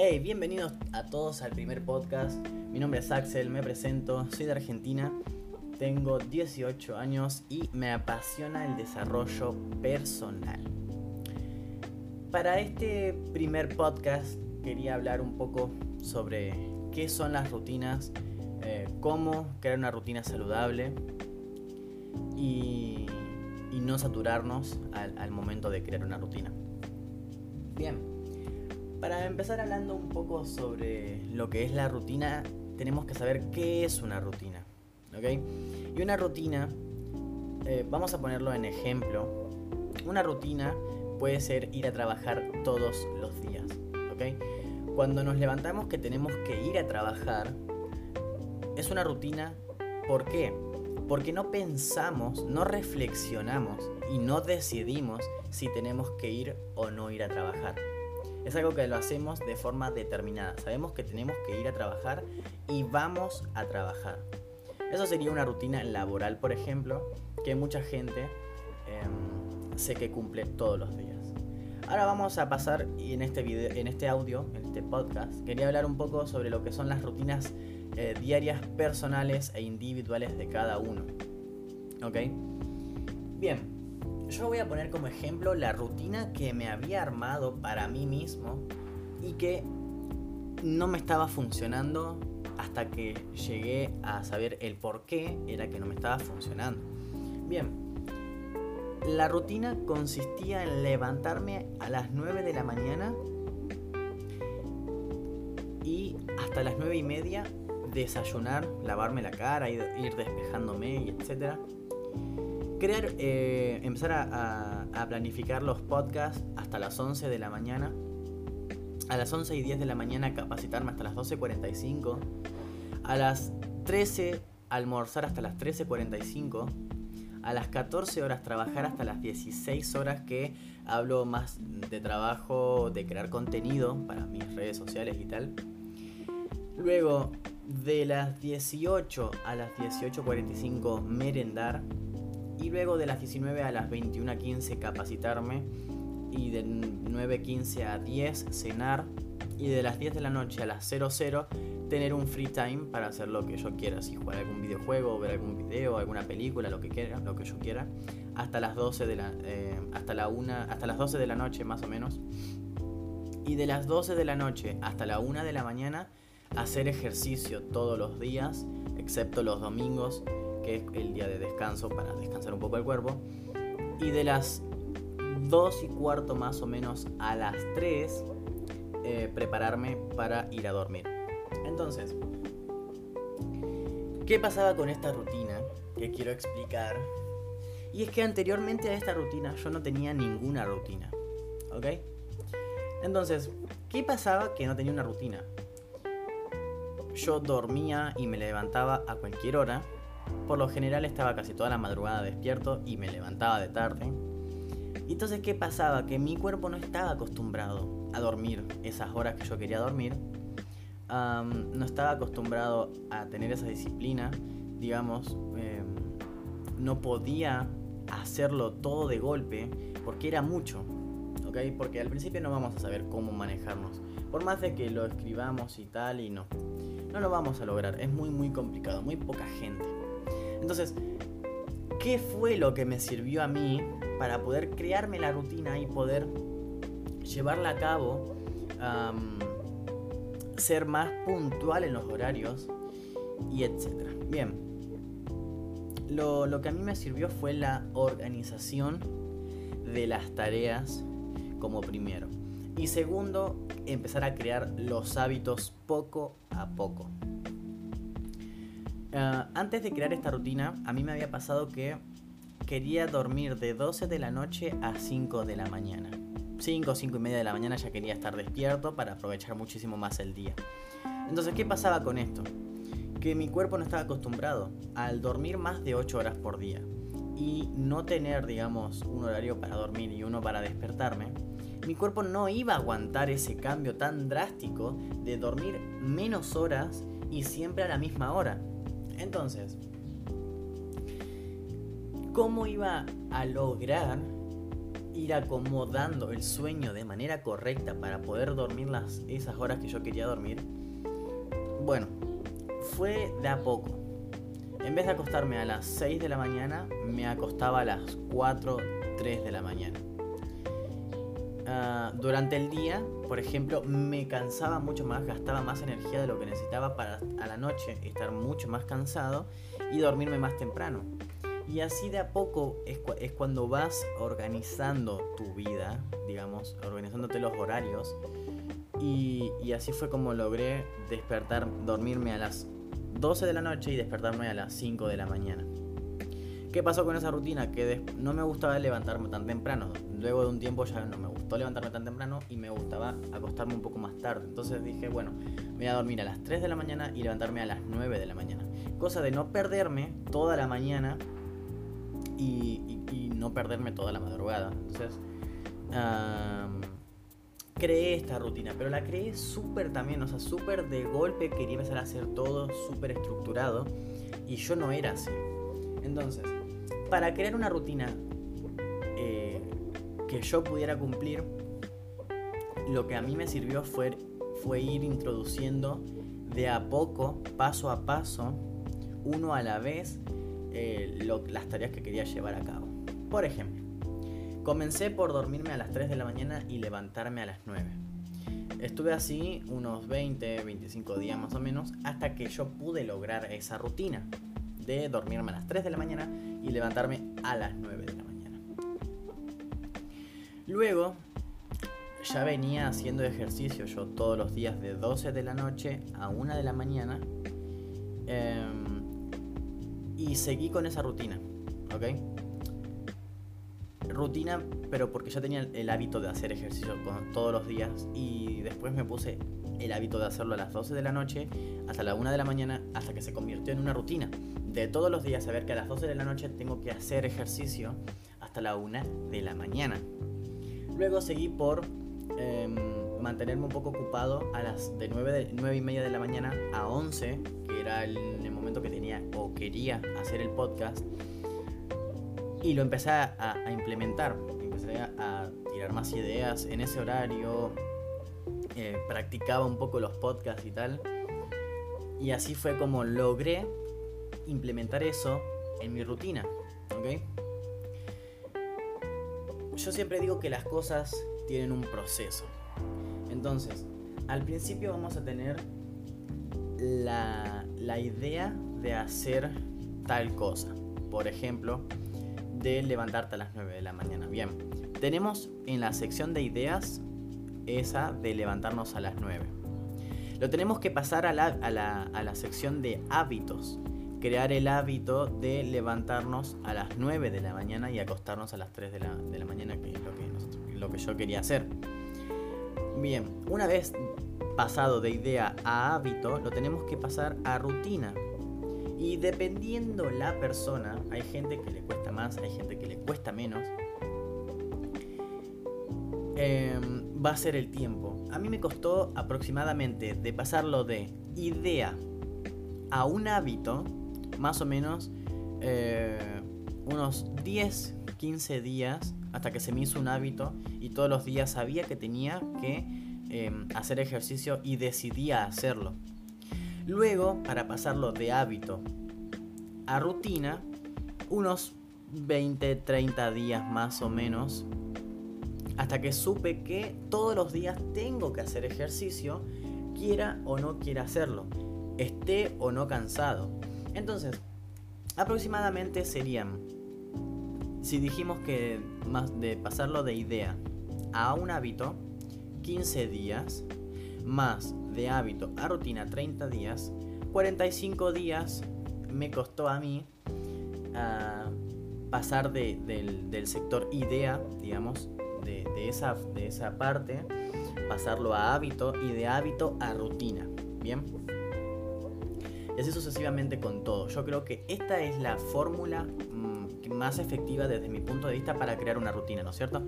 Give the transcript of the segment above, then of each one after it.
Hey, bienvenidos a todos al primer podcast. Mi nombre es Axel, me presento, soy de Argentina, tengo 18 años y me apasiona el desarrollo personal. Para este primer podcast quería hablar un poco sobre qué son las rutinas, eh, cómo crear una rutina saludable y, no saturarnos al momento de crear una rutina. Bien, para empezar hablando un poco sobre lo que es la rutina, tenemos que saber qué es una rutina. ¿Ok? Y una rutina, eh, vamos a ponerlo en ejemplo, una rutina puede ser ir a trabajar todos los días. ¿Ok? Cuando nos levantamos que tenemos que ir a trabajar, es una rutina. ¿Por qué? Porque no pensamos, no reflexionamos y no decidimos si tenemos que ir o no ir a trabajar. Es algo que lo hacemos de forma determinada. Sabemos que tenemos que ir a trabajar y vamos a trabajar. Eso sería una rutina laboral, por ejemplo, que mucha gente em, sé que cumple todos los días. Ahora vamos a pasar este en este audio, en este podcast, quería hablar un poco sobre lo que son las rutinas eh, diarias personales e individuales de cada uno. ¿Ok? Bien, yo voy a poner como ejemplo la rutina que me había armado para mí mismo y que no me estaba funcionando hasta que llegué a saber el por qué era que no me estaba funcionando. Bien, la rutina consistía en levantarme a las 9 de la mañana y hasta las 9 y media desayunar, lavarme la cara, ir, despejándome y etcétera crear, eh, empezar a, planificar los podcasts hasta las 11 de la mañana. A las 11 y 10 de la mañana capacitarme hasta las 12.45. A las 13 almorzar hasta las 13.45. A las 14 horas trabajar hasta las 16 horas que hablo más de trabajo, de crear contenido para mis redes sociales y tal. Luego de las 18 a las 18.45 merendar y luego de las 19 a las 21.15 capacitarme y de 9.15 a 10 cenar y de las 10 de la noche a las 00 tener un free time para hacer lo que yo quiera, si jugar algún videojuego, ver algún video, alguna película, lo que quiera, lo que yo quiera, hasta las 12 de la eh, hasta la una, hasta las 12 de la noche más o menos. Y de las 12 de la noche hasta la 1 de la mañana hacer ejercicio todos los días, excepto los domingos es el día de descanso para descansar un poco el cuerpo. Y de las 2 y cuarto más o menos a las 3 eh, prepararme para ir a dormir. Entonces, ¿qué pasaba con esta rutina que quiero explicar? Y es que anteriormente a esta rutina yo no tenía ninguna rutina. ¿Ok? Entonces, ¿qué pasaba que no tenía una rutina? Yo dormía y me levantaba a cualquier hora por lo general estaba casi toda la madrugada despierto y me levantaba de tarde. Y entonces, ¿qué pasaba? Que mi cuerpo no estaba acostumbrado a dormir esas horas que yo quería dormir. no estaba acostumbrado a tener esa disciplina. Digamos, em, no podía hacerlo todo de golpe porque era mucho. ¿Ok? Porque al principio no vamos a saber cómo manejarnos. Por más de que lo escribamos y tal, y no. No lo vamos a lograr. Es muy, muy complicado. Muy poca gente. Entonces, ¿qué fue lo que me sirvió a mí para poder crearme la rutina y poder llevarla a cabo? ser más puntual en los horarios y etcétera. Bien, lo, lo, que a mí me sirvió fue la organización de las tareas como primero. Y segundo, empezar a crear los hábitos poco a poco. Ah, antes de crear esta rutina, a mí me había pasado que quería dormir de 12 de la noche a 5 de la mañana. 5 o 5 y media de la mañana ya quería estar despierto para aprovechar muchísimo más el día. Entonces, ¿qué pasaba con esto? Que mi cuerpo no estaba acostumbrado al dormir más de 8 horas por día y no tener, digamos, un horario para dormir y uno para despertarme. Mi cuerpo no iba a aguantar ese cambio tan drástico de dormir menos horas y siempre a la misma hora. Entonces, ¿cómo iba a lograr ir acomodando el sueño de manera correcta para poder dormir las, esas horas que yo quería dormir, bueno, fue de a poco. En vez de acostarme a las 6 de la mañana, me acostaba a las 4, 3 de la mañana. Ah, durante el día, por ejemplo, me cansaba mucho más, gastaba más energía de lo que necesitaba para a la noche estar mucho más cansado y dormirme más temprano. Y así de a poco es, cuando vas organizando tu vida, digamos, organizándote los horarios. Y, y, así fue como logré despertar, dormirme a las 12 de la noche y despertarme a las 5 de la mañana. ¿Qué pasó con esa rutina? Que no me gustaba levantarme tan temprano. Luego de un tiempo ya no me gustó levantarme tan temprano y me gustaba acostarme un poco más tarde. Entonces dije, bueno, voy a dormir a las 3 de la mañana y levantarme a las 9 de la mañana. Cosa de no perderme toda la mañana y, no perderme toda la madrugada. Entonces, creé esta rutina, pero la creé súper también, o sea, súper de golpe quería empezar a hacer todo súper estructurado y yo no era así. Entonces, para crear una rutina eh, que yo pudiera cumplir, lo que a mí me sirvió fue, ir introduciendo de a poco, paso a paso, uno a la vez, eh, las tareas que quería llevar a cabo. Por ejemplo, comencé por dormirme a las 3 de la mañana y levantarme a las 9. Estuve así unos 20, 25 días más o menos hasta que yo pude lograr esa rutina de dormirme a las 3 de la mañana y levantarme a las 9 de la mañana. Luego, ya venía haciendo ejercicio yo todos los días de 12 de la noche a 1 de la mañana. Em, y seguí con esa rutina, ¿ok? Rutina, pero porque yo tenía el hábito de hacer ejercicio todos los días y después me puse el hábito de hacerlo a las 12 de la noche hasta la 1 de la mañana hasta que se convirtió en una rutina de todos los días saber que a las 12 de la noche tengo que hacer ejercicio hasta la 1 de la mañana. Luego seguí por em, mantenerme un poco ocupado a las de 9, de 9 y media de la mañana a 11, que era el, el momento que tenía o quería hacer el podcast. Y lo empecé a, implementar, empecé a, tirar más ideas en ese horario, eh, practicaba un poco los podcasts y tal. Y así fue como logré implementar eso en mi rutina, ¿ok? Yo siempre digo que las cosas tienen un proceso. Entonces, al principio vamos a tener la, la idea de hacer tal cosa. Por ejemplo, de levantarte a las 9 de la mañana. Bien, tenemos en la sección de ideas esa de levantarnos a las 9. Lo tenemos que pasar a la, a la, a la sección de hábitos. Crear el hábito de levantarnos a las 9 de la mañana y acostarnos a las 3 de la, de la mañana, que es lo que, lo que yo quería hacer. Bien, una vez pasado de idea a hábito, lo tenemos que pasar a rutina. Y dependiendo la persona, hay gente que le cuesta más, hay gente que le cuesta menos. Em, va a ser el tiempo. A mí me costó aproximadamente de pasarlo de idea a un hábito, más o menos eh, unos 10, 15 días hasta que se me hizo un hábito y todos los días sabía que tenía que em, hacer ejercicio y decidía hacerlo. Luego, para pasarlo de hábito a rutina, unos 20, 30 días más o menos, hasta que supe que todos los días tengo que hacer ejercicio, quiera o no quiera hacerlo, esté o no cansado. Entonces, aproximadamente serían, si dijimos que más de pasarlo de idea a un hábito, 15 días, más de hábito a rutina 30 días, 45 días me costó a mí ah, pasar del, sector idea, digamos, de, esa, de esa parte, pasarlo a hábito y de hábito a rutina. Bien. Y así sucesivamente con todo. Yo creo que esta es la fórmula mm, más efectiva desde mi punto de vista para crear una rutina, ¿no es cierto?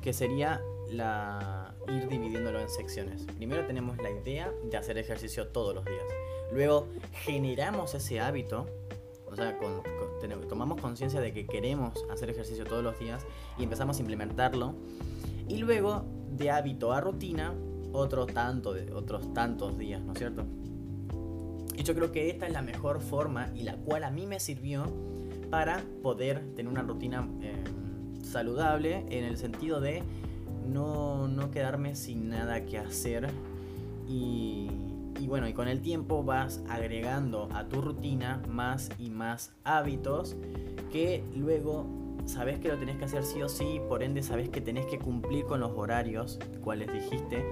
Que sería la ir dividiéndolo en secciones. Primero tenemos la idea de hacer ejercicio todos los días. Luego generamos ese hábito, O sea, tomamos conciencia de que queremos hacer ejercicio todos los días y empezamos a implementarlo. Y luego, de hábito a rutina, otro tanto otros tantos días, ¿no es cierto? Y yo creo que esta es la mejor forma y la cual a mí me sirvió para poder tener una rutina em, saludable en el sentido de no, no quedarme sin nada que hacer y, y bueno, y con el tiempo vas agregando a tu rutina más y más hábitos que luego sabes que lo tenés que hacer sí o sí, por ende sabes que tenés que cumplir con los horarios, cuales dijiste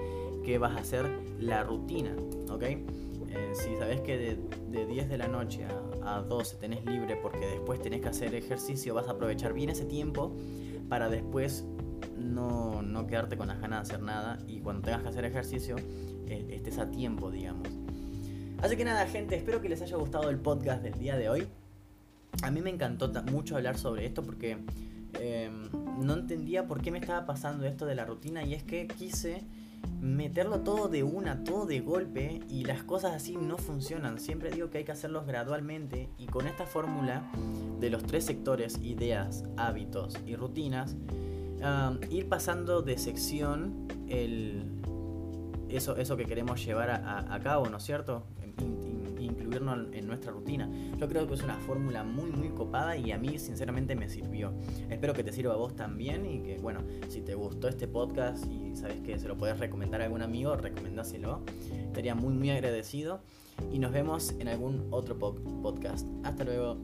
que vas a hacer la rutina, ¿ok? Eh, si sabes que de, de, 10 de la noche a, a 12 tenés libre porque después tenés que hacer ejercicio, vas a aprovechar bien ese tiempo para después no, no quedarte con las ganas de hacer nada y cuando tengas que hacer ejercicio eh, estés a tiempo, digamos. Así que nada, gente, espero que les haya gustado el podcast del día de hoy. A mí me encantó mucho hablar sobre esto porque em, no entendía por qué me estaba pasando esto de la rutina y es que quise meterlo todo de una, todo de golpe y las cosas así no funcionan. Siempre digo que hay que hacerlos gradualmente y con esta fórmula de los tres sectores, ideas, hábitos y rutinas, ir pasando de sección eso, eso que queremos llevar a, cabo, ¿no es cierto? incluirnos en nuestra rutina. Yo creo que es una fórmula muy muy copada y a mí sinceramente me sirvió. Espero que te sirva a vos también y que bueno, si te gustó este podcast y sabes que se lo puedes recomendar a algún amigo, recomendáselo. Estaría muy muy agradecido y nos vemos en algún otro podcast. Hasta luego.